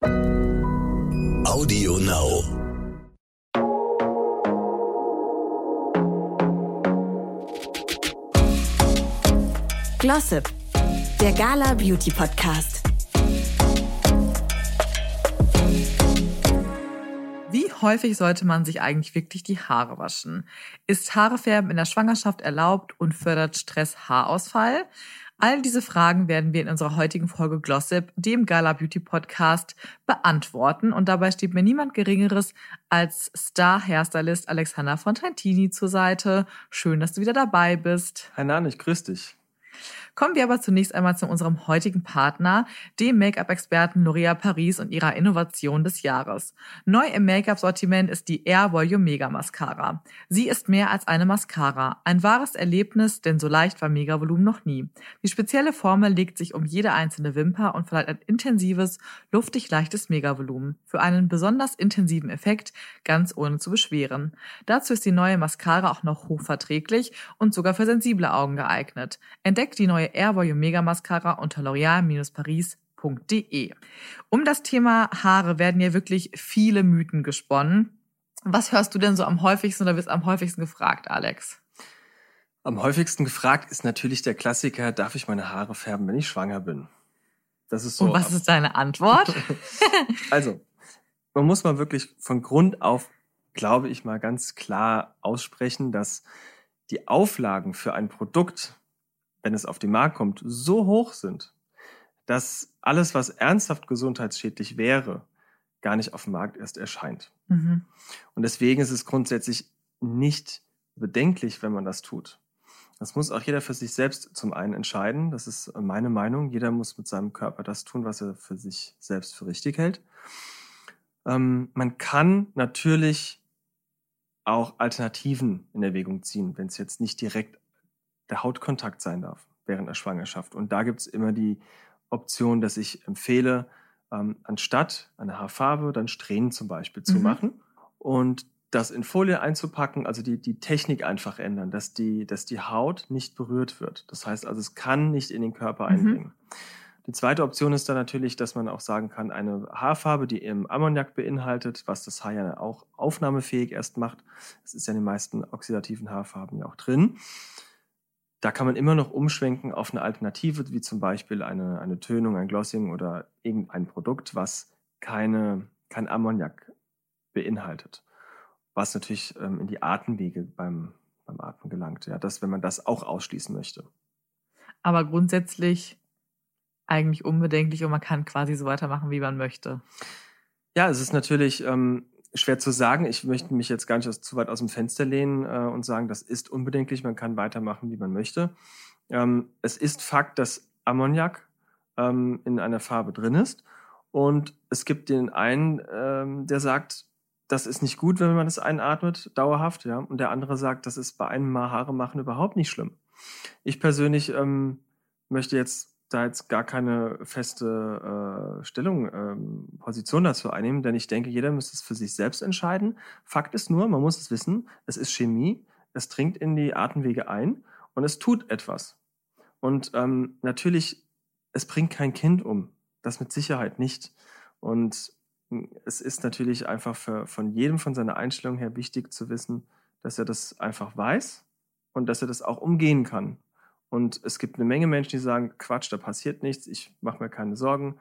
Audio Now. Glossip, der Gala Beauty Podcast. Wie häufig sollte man sich eigentlich wirklich die Haare waschen? Ist Haarefärben in der Schwangerschaft erlaubt und fördert Stress Haarausfall? All diese Fragen werden wir in unserer heutigen Folge Glossip, dem Gala Beauty Podcast, beantworten. Und dabei steht mir niemand Geringeres als Star-Hairstylist Alexander Fontantini zur Seite. Schön, dass du wieder dabei bist. Hi Nan, ich grüß dich. Kommen wir aber zunächst einmal zu unserem heutigen Partner, dem Make-up-Experten L'Oréal Paris und ihrer Innovation des Jahres. Neu im Make-up-Sortiment ist die Air Volume Mega Mascara. Sie ist mehr als eine Mascara. Ein wahres Erlebnis, denn so leicht war Mega Volumen noch nie. Die spezielle Formel legt sich um jede einzelne Wimper und verleiht ein intensives, luftig leichtes Mega-Volumen. Für einen besonders intensiven Effekt, ganz ohne zu beschweren. Dazu ist die neue Mascara auch noch hochverträglich und sogar für sensible Augen geeignet. Entdeckt die neue Air Volume Mega Mascara unter l'oreal-paris.de. Um das Thema Haare werden ja wirklich viele Mythen gesponnen. Was hörst du denn so am häufigsten oder wirst am häufigsten gefragt, Alex? Am häufigsten gefragt ist natürlich der Klassiker, darf ich meine Haare färben, wenn ich schwanger bin? Das ist so. Und was ist deine Antwort? also, man muss mal wirklich von Grund auf, glaube ich, mal ganz klar aussprechen, dass die Auflagen für ein Produkt, wenn es auf den Markt kommt, so hoch sind, dass alles, was ernsthaft gesundheitsschädlich wäre, gar nicht auf dem Markt erst erscheint. Mhm. Und deswegen ist es grundsätzlich nicht bedenklich, wenn man das tut. Das muss auch jeder für sich selbst zum einen entscheiden. Das ist meine Meinung. Jeder muss mit seinem Körper das tun, was er für sich selbst für richtig hält. Ähm, man kann natürlich auch Alternativen in Erwägung ziehen, wenn es jetzt nicht direkt der Hautkontakt sein darf während der Schwangerschaft. Und da gibt es immer die Option, dass ich empfehle, ähm, anstatt eine Haarfarbe dann Strähnen zum Beispiel zu mhm. machen und das in Folie einzupacken, also die, die Technik einfach ändern, dass die, dass die Haut nicht berührt wird. Das heißt also, es kann nicht in den Körper mhm. eindringen. Die zweite Option ist dann natürlich, dass man auch sagen kann, eine Haarfarbe, die im Ammoniak beinhaltet, was das Haar ja auch aufnahmefähig erst macht. Das ist ja in den meisten oxidativen Haarfarben ja auch drin da kann man immer noch umschwenken auf eine Alternative, wie zum Beispiel eine, eine Tönung, ein Glossing oder irgendein Produkt, was keine, kein Ammoniak beinhaltet. Was natürlich ähm, in die Atemwege beim, beim Atmen gelangt. Ja, das, wenn man das auch ausschließen möchte. Aber grundsätzlich eigentlich unbedenklich und man kann quasi so weitermachen, wie man möchte. Ja, es ist natürlich, ähm, schwer zu sagen. Ich möchte mich jetzt gar nicht zu weit aus dem Fenster lehnen äh, und sagen, das ist unbedenklich, man kann weitermachen, wie man möchte. Ähm, es ist Fakt, dass Ammoniak ähm, in einer Farbe drin ist. Und es gibt den einen, ähm, der sagt, das ist nicht gut, wenn man das einatmet, dauerhaft, ja. Und der andere sagt, das ist bei einem Mal Haare machen überhaupt nicht schlimm. Ich persönlich ähm, möchte jetzt da jetzt gar keine feste äh, Stellung, ähm, Position dazu einnehmen, denn ich denke, jeder müsste es für sich selbst entscheiden. Fakt ist nur, man muss es wissen, es ist Chemie, es dringt in die Atemwege ein und es tut etwas. Und ähm, natürlich, es bringt kein Kind um. Das mit Sicherheit nicht. Und hm, es ist natürlich einfach für, von jedem von seiner Einstellung her wichtig zu wissen, dass er das einfach weiß und dass er das auch umgehen kann. Und es gibt eine Menge Menschen, die sagen, Quatsch, da passiert nichts, ich mache mir keine Sorgen.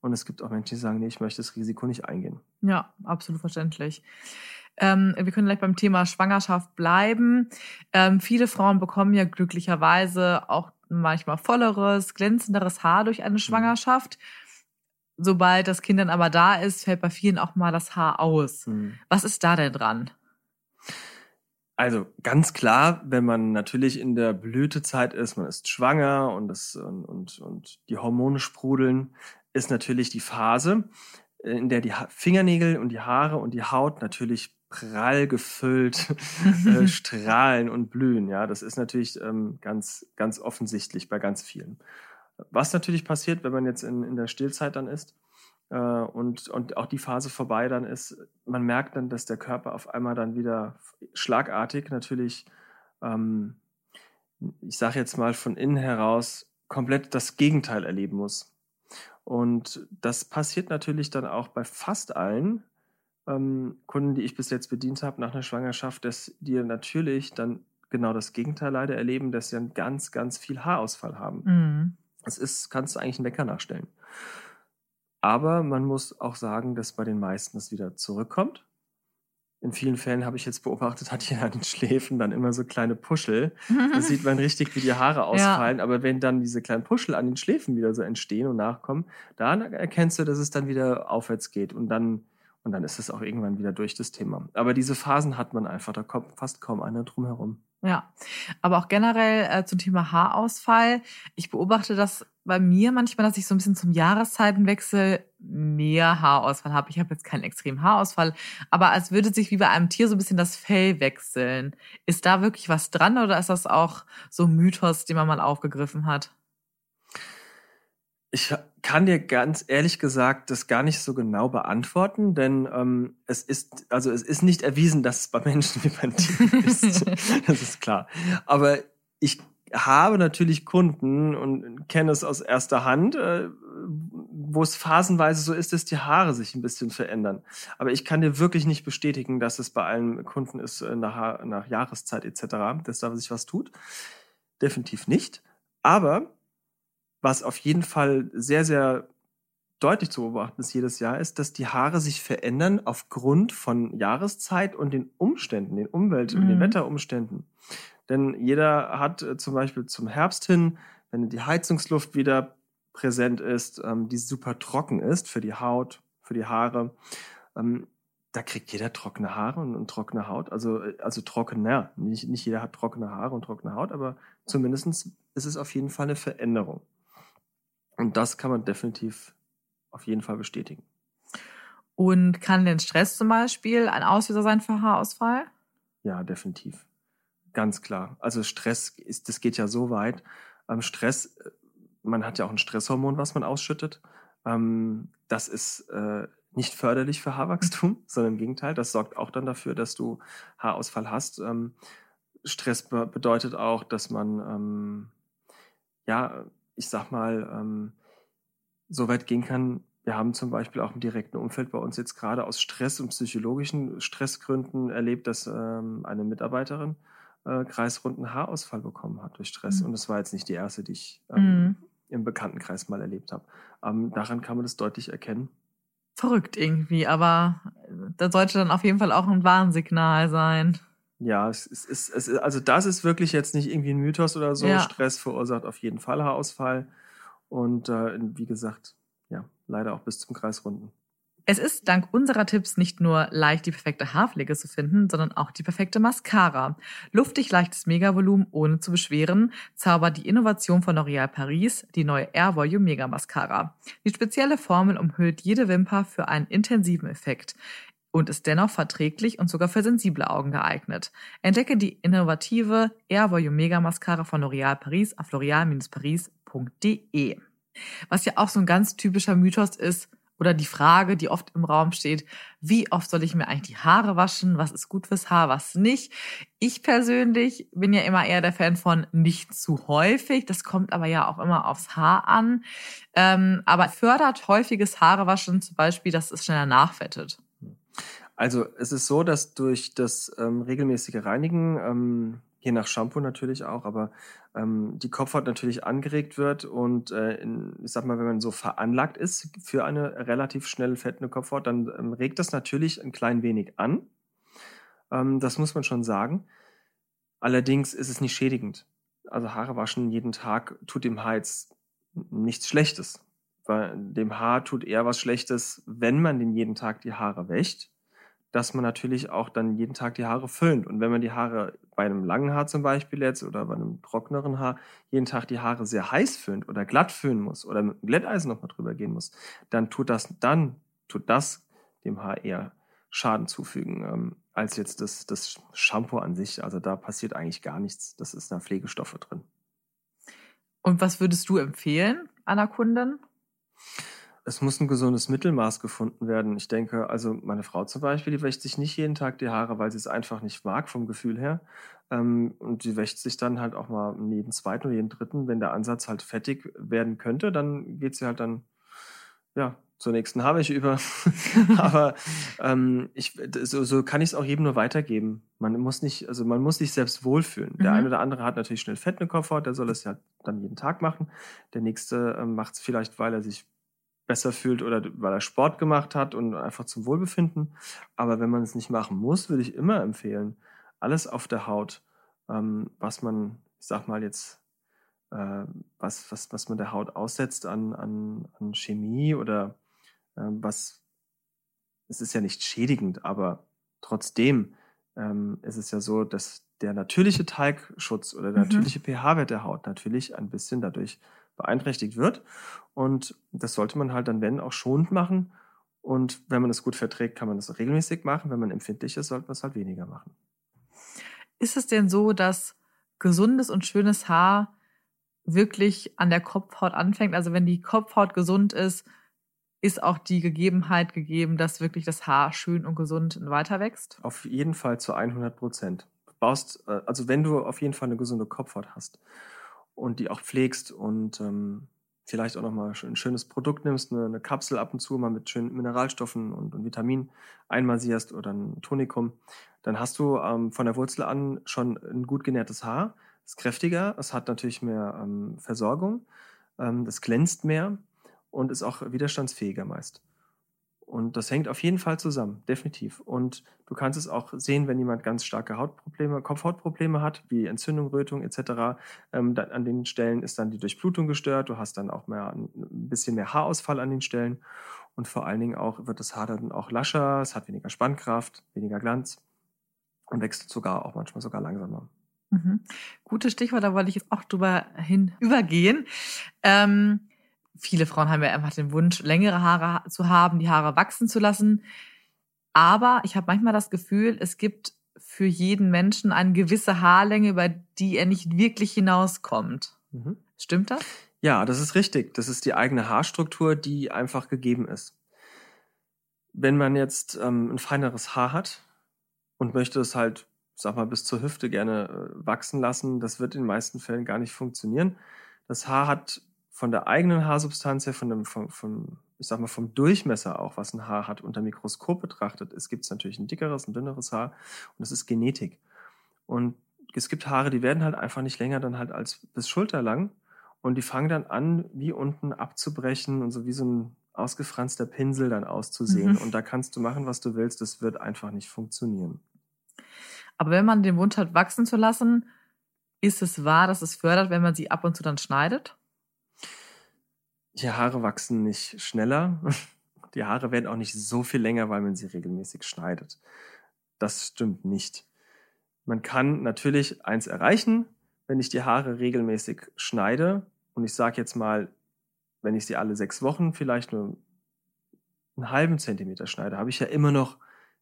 Und es gibt auch Menschen, die sagen, nee, ich möchte das Risiko nicht eingehen. Ja, absolut verständlich. Ähm, wir können gleich beim Thema Schwangerschaft bleiben. Ähm, viele Frauen bekommen ja glücklicherweise auch manchmal volleres, glänzenderes Haar durch eine mhm. Schwangerschaft. Mhm. Sobald das Kind dann aber da ist, fällt bei vielen auch mal das Haar aus. Mhm. Was ist da denn dran? Also ganz klar, wenn man natürlich in der Blütezeit ist, man ist schwanger und, das, und, und, und die Hormone sprudeln, ist natürlich die Phase, in der die Fingernägel und die Haare und die Haut natürlich prall gefüllt äh, strahlen und blühen. Ja, das ist natürlich ähm, ganz, ganz offensichtlich bei ganz vielen. Was natürlich passiert, wenn man jetzt in, in der Stillzeit dann ist, äh, und, und auch die Phase vorbei dann ist, man merkt dann, dass der Körper auf einmal dann wieder schlagartig natürlich, ähm, ich sage jetzt mal von innen heraus, komplett das Gegenteil erleben muss. Und das passiert natürlich dann auch bei fast allen ähm, Kunden, die ich bis jetzt bedient habe nach einer Schwangerschaft, dass die natürlich dann genau das Gegenteil leider erleben, dass sie dann ganz, ganz viel Haarausfall haben. Mhm. Das ist, kannst du eigentlich einen Wecker nachstellen. Aber man muss auch sagen, dass bei den meisten es wieder zurückkommt. In vielen Fällen habe ich jetzt beobachtet, hat jeder an den Schläfen dann immer so kleine Puschel. Da sieht man richtig, wie die Haare ausfallen. Ja. Aber wenn dann diese kleinen Puschel an den Schläfen wieder so entstehen und nachkommen, dann erkennst du, dass es dann wieder aufwärts geht. Und dann, und dann ist es auch irgendwann wieder durch das Thema. Aber diese Phasen hat man einfach, da kommt fast kaum einer drum herum. Ja, aber auch generell äh, zum Thema Haarausfall. Ich beobachte das bei mir manchmal, dass ich so ein bisschen zum Jahreszeitenwechsel mehr Haarausfall habe. Ich habe jetzt keinen extremen Haarausfall, aber als würde sich wie bei einem Tier so ein bisschen das Fell wechseln. Ist da wirklich was dran oder ist das auch so ein Mythos, den man mal aufgegriffen hat? Ich kann dir ganz ehrlich gesagt das gar nicht so genau beantworten, denn ähm, es ist also es ist nicht erwiesen, dass es bei Menschen wie bei Tieren ist. das ist klar. Aber ich habe natürlich Kunden und kenne es aus erster Hand, äh, wo es phasenweise so ist, dass die Haare sich ein bisschen verändern. Aber ich kann dir wirklich nicht bestätigen, dass es bei allen Kunden ist äh, nach, nach Jahreszeit etc., dass da sich was tut. Definitiv nicht. Aber was auf jeden Fall sehr, sehr deutlich zu beobachten ist jedes Jahr, ist, dass die Haare sich verändern aufgrund von Jahreszeit und den Umständen, den Umwelt- und den mhm. Wetterumständen. Denn jeder hat äh, zum Beispiel zum Herbst hin, wenn die Heizungsluft wieder präsent ist, ähm, die super trocken ist für die Haut, für die Haare, ähm, da kriegt jeder trockene Haare und, und, trockene Haut. Also, äh, also trockener. Nicht, nicht jeder hat trockene Haare und trockene Haut, aber zumindest ist es auf jeden Fall eine Veränderung. Und das kann man definitiv auf jeden Fall bestätigen. Und kann denn Stress zum Beispiel ein Auslöser sein für Haarausfall? Ja, definitiv. Ganz klar. Also Stress ist, das geht ja so weit. Ähm, Stress, äh, man hat ja auch ein Stresshormon, was man ausschüttet. Ähm, das ist äh, nicht förderlich für Haarwachstum, sondern im Gegenteil. Das sorgt auch dann dafür, dass du Haarausfall hast. Ähm, Stress be bedeutet auch, dass man ähm, ja ich sag mal, ähm, so weit gehen kann. Wir haben zum Beispiel auch im direkten Umfeld bei uns jetzt gerade aus Stress und psychologischen Stressgründen erlebt, dass ähm, eine Mitarbeiterin äh, kreisrunden Haarausfall bekommen hat durch Stress. Mhm. Und das war jetzt nicht die erste, die ich ähm, mhm. im Bekanntenkreis mal erlebt habe. Ähm, daran kann man das deutlich erkennen. Verrückt irgendwie, aber da sollte dann auf jeden Fall auch ein Warnsignal sein. Ja, es ist, es ist, also das ist wirklich jetzt nicht irgendwie ein Mythos oder so. Ja. Stress verursacht auf jeden Fall Haarausfall. Und äh, wie gesagt, ja, leider auch bis zum Kreisrunden. Es ist dank unserer Tipps nicht nur leicht, die perfekte Haarpflege zu finden, sondern auch die perfekte Mascara. Luftig leichtes Megavolumen ohne zu beschweren, zaubert die Innovation von L'Oréal Paris die neue Air Volume Mega Mascara. Die spezielle Formel umhüllt jede Wimper für einen intensiven Effekt und ist dennoch verträglich und sogar für sensible Augen geeignet. Entdecke die innovative Air Volume Mega Mascara von L'Oréal Paris auf l'oreal-paris.de. Was ja auch so ein ganz typischer Mythos ist, oder die Frage, die oft im Raum steht, wie oft soll ich mir eigentlich die Haare waschen? Was ist gut fürs Haar, was nicht? Ich persönlich bin ja immer eher der Fan von nicht zu häufig. Das kommt aber ja auch immer aufs Haar an. Ähm, aber fördert häufiges Haarewaschen zum Beispiel, dass es schneller nachfettet. Also es ist so, dass durch das ähm, regelmäßige Reinigen, ähm, je nach Shampoo natürlich auch, aber ähm, die Kopfhaut natürlich angeregt wird und äh, in, ich sag mal, wenn man so veranlagt ist für eine relativ schnell fettende Kopfhaut, dann ähm, regt das natürlich ein klein wenig an. Ähm, das muss man schon sagen. Allerdings ist es nicht schädigend. Also Haare waschen jeden Tag tut dem Haar jetzt nichts Schlechtes. Weil dem Haar tut eher was Schlechtes, wenn man den jeden Tag die Haare wäscht dass man natürlich auch dann jeden Tag die Haare föhnt. Und wenn man die Haare bei einem langen Haar zum Beispiel jetzt oder bei einem trockneren Haar jeden Tag die Haare sehr heiß föhnt oder glatt föhnen muss oder mit einem Glätteisen nochmal drüber gehen muss, dann tut das, dann tut das dem Haar eher Schaden zufügen, ähm, als jetzt das, das Shampoo an sich. Also da passiert eigentlich gar nichts. Das ist da Pflegestoffe drin. Und was würdest du empfehlen einer Kundin? Es muss ein gesundes Mittelmaß gefunden werden. Ich denke, also meine Frau zum Beispiel, die wäscht sich nicht jeden Tag die Haare, weil sie es einfach nicht mag vom Gefühl her. Ähm, und die wäscht sich dann halt auch mal jeden zweiten oder jeden dritten. Wenn der Ansatz halt fettig werden könnte, dann geht sie halt dann ja, zur nächsten habe ich über. Aber ähm, ich, so, so kann ich es auch jedem nur weitergeben. Man muss nicht, also man muss sich selbst wohlfühlen. Der Mhm. eine oder andere hat natürlich schnell Fett in der Kopfhaut, der soll es ja dann jeden Tag machen. Der nächste ähm, macht es vielleicht, weil er sich besser fühlt oder weil er Sport gemacht hat und einfach zum Wohlbefinden. Aber wenn man es nicht machen muss, würde ich immer empfehlen, alles auf der Haut, ähm, was man, ich sag mal jetzt, äh, was, was, was man der Haut aussetzt an, an, an Chemie oder ähm, was, es ist ja nicht schädigend, aber trotzdem ähm, ist es ja so, dass der natürliche Teigschutz oder der Mhm. natürliche pH-Wert der Haut natürlich ein bisschen dadurch beeinträchtigt wird. Und das sollte man halt dann, wenn, auch schonend machen. Und wenn man es gut verträgt, kann man das regelmäßig machen. Wenn man empfindlich ist, sollte man es halt weniger machen. Ist es denn so, dass gesundes und schönes Haar wirklich an der Kopfhaut anfängt? Also wenn die Kopfhaut gesund ist, ist auch die Gegebenheit gegeben, dass wirklich das Haar schön und gesund weiter wächst? Auf jeden Fall zu 100 Prozent. Baust, äh, also wenn du auf jeden Fall eine gesunde Kopfhaut hast und die auch pflegst und ähm, vielleicht auch nochmal ein schönes Produkt nimmst, eine, eine Kapsel ab und zu mal mit schönen Mineralstoffen und, und Vitaminen einmassierst oder ein Tonikum, dann hast du ähm, von der Wurzel an schon ein gut genährtes Haar. Es ist kräftiger, es hat natürlich mehr ähm, Versorgung, ähm, das glänzt mehr und ist auch widerstandsfähiger meist. Und das hängt auf jeden Fall zusammen, definitiv. Und du kannst es auch sehen, wenn jemand ganz starke Hautprobleme, Kopfhautprobleme hat, wie Entzündung, Rötung etc. Ähm, dann an den Stellen ist dann die Durchblutung gestört. Du hast dann auch mehr, ein bisschen mehr Haarausfall an den Stellen. Und vor allen Dingen auch wird das Haar dann auch lascher, es hat weniger Spannkraft, weniger Glanz und wächst sogar auch manchmal sogar langsamer. Mhm. Gutes Stichwort, da wollte ich jetzt auch drüber hin übergehen. Ähm, viele Frauen haben ja einfach den Wunsch, längere Haare zu haben, die Haare wachsen zu lassen. Aber ich habe manchmal das Gefühl, es gibt für jeden Menschen eine gewisse Haarlänge, über die er nicht wirklich hinauskommt. Mhm. Stimmt das? Ja, das ist richtig. Das ist die eigene Haarstruktur, die einfach gegeben ist. Wenn man jetzt ähm, ein feineres Haar hat und möchte es halt, sag mal, bis zur Hüfte gerne äh, wachsen lassen, das wird in den meisten Fällen gar nicht funktionieren. Das Haar hat von der eigenen Haarsubstanz her, von dem, vom, vom, ich sag mal, vom Durchmesser auch, was ein Haar hat, unter Mikroskop betrachtet, es gibt natürlich ein dickeres, ein dünneres Haar und das ist Genetik. Und es gibt Haare, die werden halt einfach nicht länger dann halt als bis schulterlang und die fangen dann an, wie unten abzubrechen und so wie so ein ausgefranster Pinsel dann auszusehen. Mhm. Und da kannst du machen, was du willst, das wird einfach nicht funktionieren. Aber wenn man den Wunsch hat, wachsen zu lassen, ist es wahr, dass es fördert, wenn man sie ab und zu dann schneidet? Die Haare wachsen nicht schneller. Die Haare werden auch nicht so viel länger, weil man sie regelmäßig schneidet. Das stimmt nicht. Man kann natürlich eins erreichen, wenn ich die Haare regelmäßig schneide. Und ich sage jetzt mal, wenn ich sie alle sechs Wochen vielleicht nur einen halben Zentimeter schneide, habe ich ja immer noch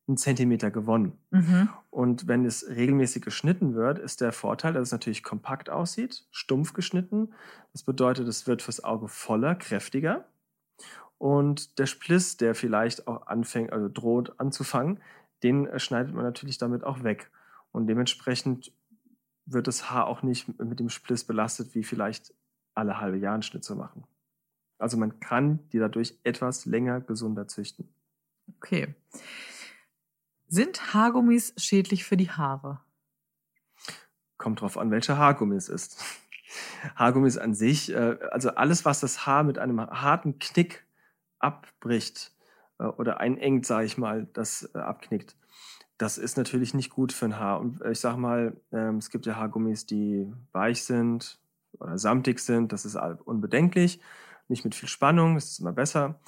einen Zentimeter gewonnen. Mhm. Und wenn es regelmäßig geschnitten wird, ist der Vorteil, dass es natürlich kompakt aussieht, stumpf geschnitten. Das bedeutet, es wird fürs Auge voller, kräftiger. Und der Spliss, der vielleicht auch anfängt, also droht anzufangen, den äh, schneidet man natürlich damit auch weg. Und dementsprechend wird das Haar auch nicht mit dem Spliss belastet, wie vielleicht alle halbe Jahre einen Schnitt zu machen. Also man kann die dadurch etwas länger gesunder züchten. Okay. Sind Haargummis schädlich für die Haare? Kommt drauf an, welcher Haargummi es ist. Haargummis an sich, äh, also alles, was das Haar mit einem harten Knick abbricht äh, oder einengt, sage ich mal, das äh, abknickt, das ist natürlich nicht gut für ein Haar. Und ich sage mal, ähm, es gibt ja Haargummis, die weich sind oder samtig sind, das ist unbedenklich, nicht mit viel Spannung, das ist immer besser.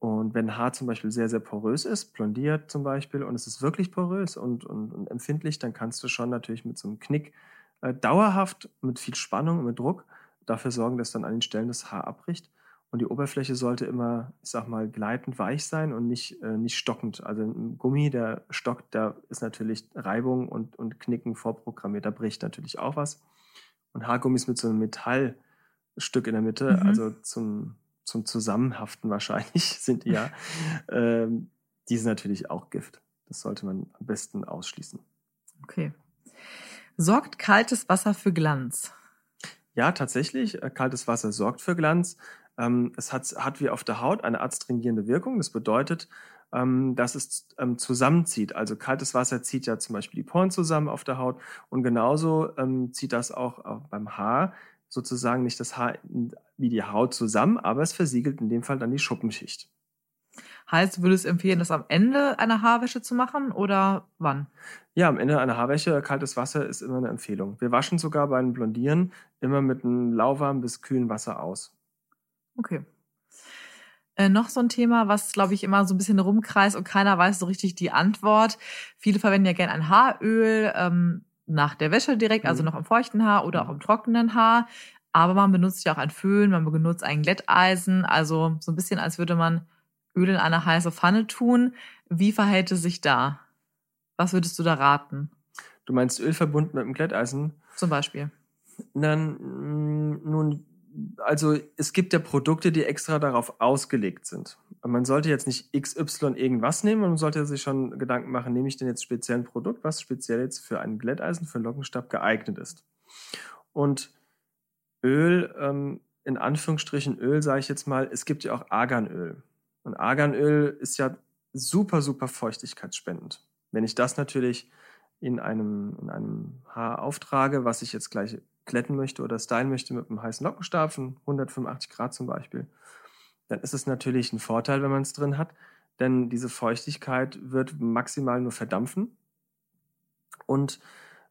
Und wenn Haar zum Beispiel sehr, sehr porös ist, blondiert zum Beispiel, und es ist wirklich porös und, und, und empfindlich, dann kannst du schon natürlich mit so einem Knick äh, dauerhaft mit viel Spannung und mit Druck dafür sorgen, dass dann an den Stellen das Haar abbricht. Und die Oberfläche sollte immer, ich sag mal, gleitend weich sein und nicht, äh, nicht stockend. Also ein Gummi, der stockt, da ist natürlich Reibung und, und Knicken vorprogrammiert. Da bricht natürlich auch was. Und Haargummis mit so einem Metallstück in der Mitte, Mhm. also zum, zum Zusammenhaften wahrscheinlich sind die ja, ähm, die sind natürlich auch Gift. Das sollte man am besten ausschließen. Okay. Sorgt kaltes Wasser für Glanz? Ja, tatsächlich. äh, Kaltes Wasser sorgt für Glanz. Ähm, es hat, hat wie auf der Haut eine adstringierende Wirkung. Das bedeutet, ähm, dass es ähm, zusammenzieht. Also kaltes Wasser zieht ja zum Beispiel die Poren zusammen auf der Haut und genauso ähm, zieht das auch, auch beim Haar sozusagen nicht das Haar wie die Haut zusammen, aber es versiegelt in dem Fall dann die Schuppenschicht. Heißt, du würdest empfehlen, das am Ende einer Haarwäsche zu machen oder wann? Ja, am Ende einer Haarwäsche, kaltes Wasser ist immer eine Empfehlung. Wir waschen sogar bei einem Blondieren immer mit einem lauwarmen bis kühlen Wasser aus. Okay. Äh, noch so ein Thema, was, glaube ich, immer so ein bisschen rumkreist und keiner weiß so richtig die Antwort. Viele verwenden ja gerne ein Haaröl ähm, nach der Wäsche direkt, also Mhm. noch im feuchten Haar oder auch im trockenen Haar. Aber man benutzt ja auch ein Föhn, man benutzt ein Glätteisen, also so ein bisschen, als würde man Öl in eine heiße Pfanne tun. Wie verhält es sich da? Was würdest du da raten? Du meinst Öl verbunden mit einem Glätteisen? Zum Beispiel. Dann, mm, nun, also es gibt ja Produkte, die extra darauf ausgelegt sind. Man sollte jetzt nicht XY irgendwas nehmen, man sollte sich schon Gedanken machen, nehme ich denn jetzt speziell ein Produkt, was speziell jetzt für ein Glätteisen, für einen Lockenstab geeignet ist. Und Öl, ähm, in Anführungsstrichen Öl, sage ich jetzt mal, es gibt ja auch Arganöl. Und Arganöl ist ja super, super feuchtigkeitsspendend. Wenn ich das natürlich in einem, in einem Haar auftrage, was ich jetzt gleich glätten möchte oder stylen möchte mit einem heißen Lockenstab von 185 Grad zum Beispiel, dann ist es natürlich ein Vorteil, wenn man es drin hat, denn diese Feuchtigkeit wird maximal nur verdampfen und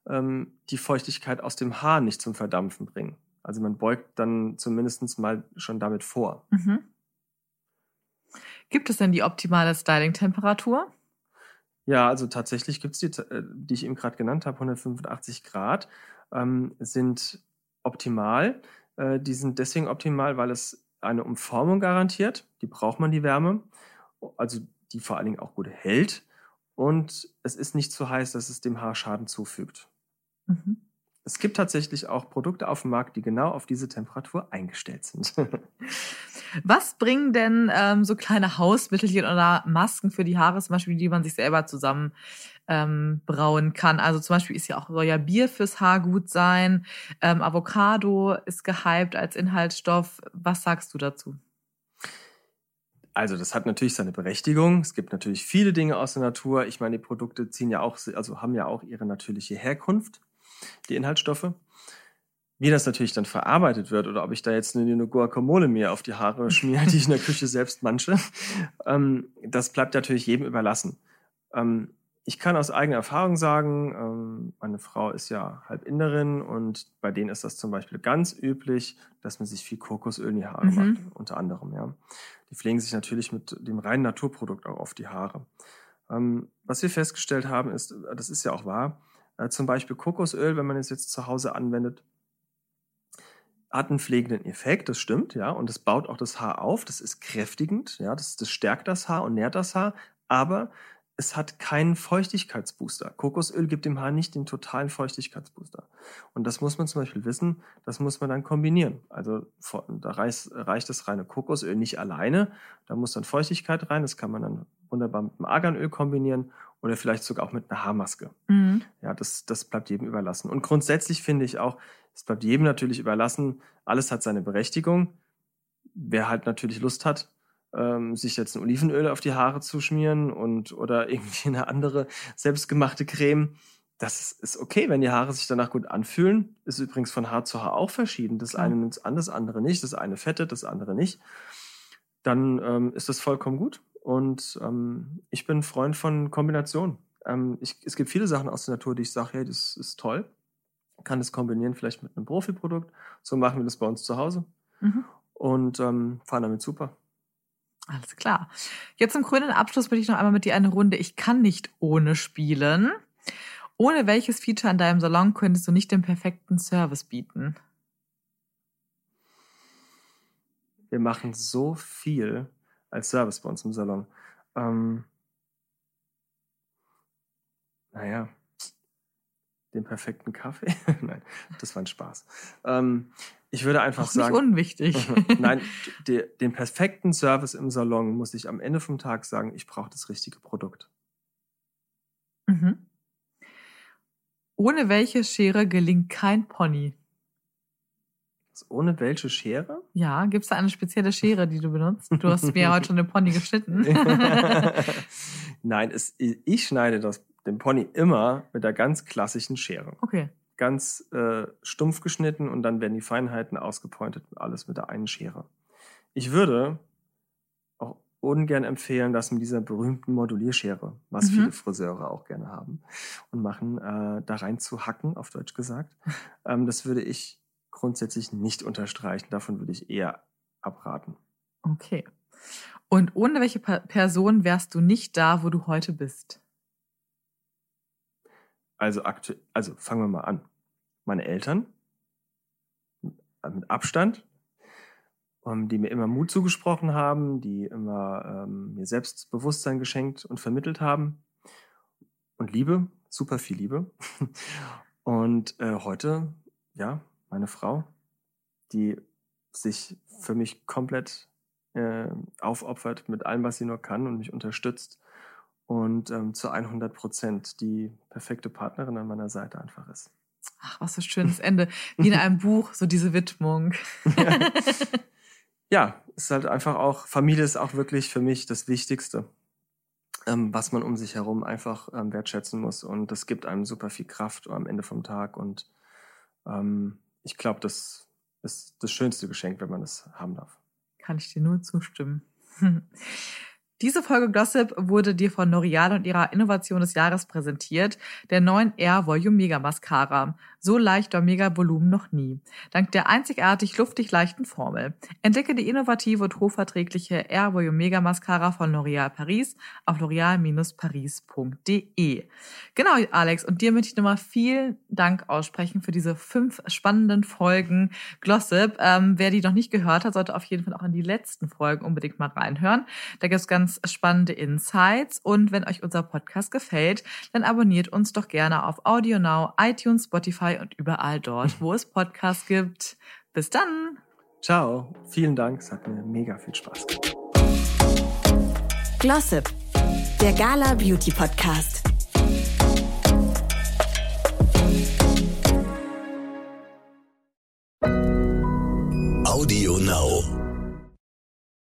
ähm, die Feuchtigkeit aus dem Haar nicht zum Verdampfen bringen. Also man beugt dann zumindest mal schon damit vor. Mhm. Gibt es denn die optimale Styling-Temperatur? Ja, also tatsächlich gibt's die, äh, die ich eben gerade genannt habe, 185 Grad, ähm, sind optimal. Äh, die sind deswegen optimal, weil es eine Umformung garantiert. Die braucht man, die Wärme. Also die vor allen Dingen auch gut hält. Und es ist nicht zu heiß, dass es dem Haar Schaden zufügt. Mhm. Es gibt tatsächlich auch Produkte auf dem Markt, die genau auf diese Temperatur eingestellt sind. Was bringen denn ähm, so kleine Hausmittelchen oder Masken für die Haare, zum Beispiel, die man sich selber zusammen ähm, brauen kann? Also zum Beispiel ist ja auch soll ja Bier fürs Haar gut sein. Ähm, Avocado ist gehypt als Inhaltsstoff. Was sagst du dazu? Also, das hat natürlich seine Berechtigung. Es gibt natürlich viele Dinge aus der Natur. Ich meine, die Produkte ziehen ja auch, also haben ja auch ihre natürliche Herkunft, die Inhaltsstoffe. Wie das natürlich dann verarbeitet wird oder ob ich da jetzt eine, eine Guacamole mir auf die Haare schmiere, die ich in der Küche selbst manche, ähm, das bleibt natürlich jedem überlassen. Ähm, ich kann aus eigener Erfahrung sagen, ähm, meine Frau ist ja Halbinderin und bei denen ist das zum Beispiel ganz üblich, dass man sich viel Kokosöl in die Haare Mhm. macht, unter anderem, ja. Die pflegen sich natürlich mit dem reinen Naturprodukt auch auf die Haare. Ähm, was wir festgestellt haben, ist, das ist ja auch wahr, äh, zum Beispiel Kokosöl, wenn man es jetzt zu Hause anwendet, hat einen pflegenden Effekt, das stimmt, ja, und es baut auch das Haar auf, das ist kräftigend, ja, das, das stärkt das Haar und nährt das Haar, aber es hat keinen Feuchtigkeitsbooster. Kokosöl gibt dem Haar nicht den totalen Feuchtigkeitsbooster. Und das muss man zum Beispiel wissen, das muss man dann kombinieren. Also da reicht, reicht das reine Kokosöl nicht alleine, da muss dann Feuchtigkeit rein, das kann man dann wunderbar mit dem Arganöl kombinieren oder vielleicht sogar auch mit einer Haarmaske. Mhm. Ja, das, das bleibt jedem überlassen. Und grundsätzlich finde ich auch, es bleibt jedem natürlich überlassen, alles hat seine Berechtigung. Wer halt natürlich Lust hat, ähm, sich jetzt ein Olivenöl auf die Haare zu schmieren und oder irgendwie eine andere selbstgemachte Creme, das ist, okay, wenn die Haare sich danach gut anfühlen. Ist übrigens von Haar zu Haar auch verschieden. Das Klar. eine nimmt an, das andere nicht. Das eine fettet, das andere nicht. Dann ähm, ist das vollkommen gut. Und ähm, ich bin Freund von Kombinationen. Ähm, ich, es gibt viele Sachen aus der Natur, die ich sage, hey, das ist toll. Kann das kombinieren vielleicht mit einem Profiprodukt. So machen wir das bei uns zu Hause Mhm. und ähm, fahren damit super. Alles klar. Jetzt zum grünen Abschluss möchte ich noch einmal mit dir eine Runde Ich kann nicht ohne spielen. Ohne welches Feature in deinem Salon könntest du nicht den perfekten Service bieten? Wir machen so viel als Service bei uns im Salon. Ähm, naja, den perfekten Kaffee? Nein, das war ein Spaß. Ähm, ich würde einfach Auch nicht sagen, unwichtig. nein, de, den perfekten Service im Salon muss ich am Ende vom Tag sagen, ich brauche das richtige Produkt. mhm. Ohne welche Schere gelingt kein Pony? Ohne welche Schere? Ja, gibt es da eine spezielle Schere, die du benutzt? Du hast mir ja heute schon den Pony geschnitten. Nein, es, ich schneide das, den Pony immer mit der ganz klassischen Schere. Okay. Ganz äh, stumpf geschnitten und dann werden die Feinheiten ausgepointet, alles mit der einen Schere. Ich würde auch ungern empfehlen, das mit dieser berühmten Modulierschere, was Mhm. viele Friseure auch gerne haben und machen, äh, da rein zu hacken, auf Deutsch gesagt. ähm, das würde ich grundsätzlich nicht unterstreichen. Davon würde ich eher abraten. Okay. Und ohne welche Person wärst du nicht da, wo du heute bist? Also aktuell, also fangen wir mal an. Meine Eltern, äh, mit Abstand, ähm, die mir immer Mut zugesprochen haben, die immer ähm, mir Selbstbewusstsein geschenkt und vermittelt haben. Und Liebe, super viel Liebe. Und äh, heute, ja, meine Frau, die sich für mich komplett äh, aufopfert mit allem, was sie nur kann und mich unterstützt und ähm, zu 100 Prozent die perfekte Partnerin an meiner Seite einfach ist. Ach, was für ein schönes Ende. Wie in einem Buch, so diese Widmung. ja, ist halt einfach auch, Familie ist auch wirklich für mich das Wichtigste, ähm, was man um sich herum einfach ähm, wertschätzen muss. Und das gibt einem super viel Kraft am Ende vom Tag. Und ähm, ich glaube, das ist das schönste Geschenk, wenn man das haben darf. Kann ich dir nur zustimmen. Diese Folge Gossip wurde dir von L'Oreal und ihrer Innovation des Jahres präsentiert, der neuen Air Volume Mega Mascara. So leicht war Mega Volumen noch nie. Dank der einzigartig luftig leichten Formel. Entdecke die innovative und hochverträgliche Air Volume Mega Mascara von L'Oreal Paris auf l'oreal-paris.de. Genau, Alex, und dir möchte ich nochmal vielen Dank aussprechen für diese fünf spannenden Folgen Glossip. Ähm, wer die noch nicht gehört hat, sollte auf jeden Fall auch in die letzten Folgen unbedingt mal reinhören. Da gibt es ganz spannende Insights. Und wenn euch unser Podcast gefällt, dann abonniert uns doch gerne auf AudioNow, iTunes, Spotify und überall dort, wo es Podcasts gibt. Bis dann! Ciao, vielen Dank, es hat mir mega viel Spaß gemacht. Glossip, der Gala Beauty Podcast.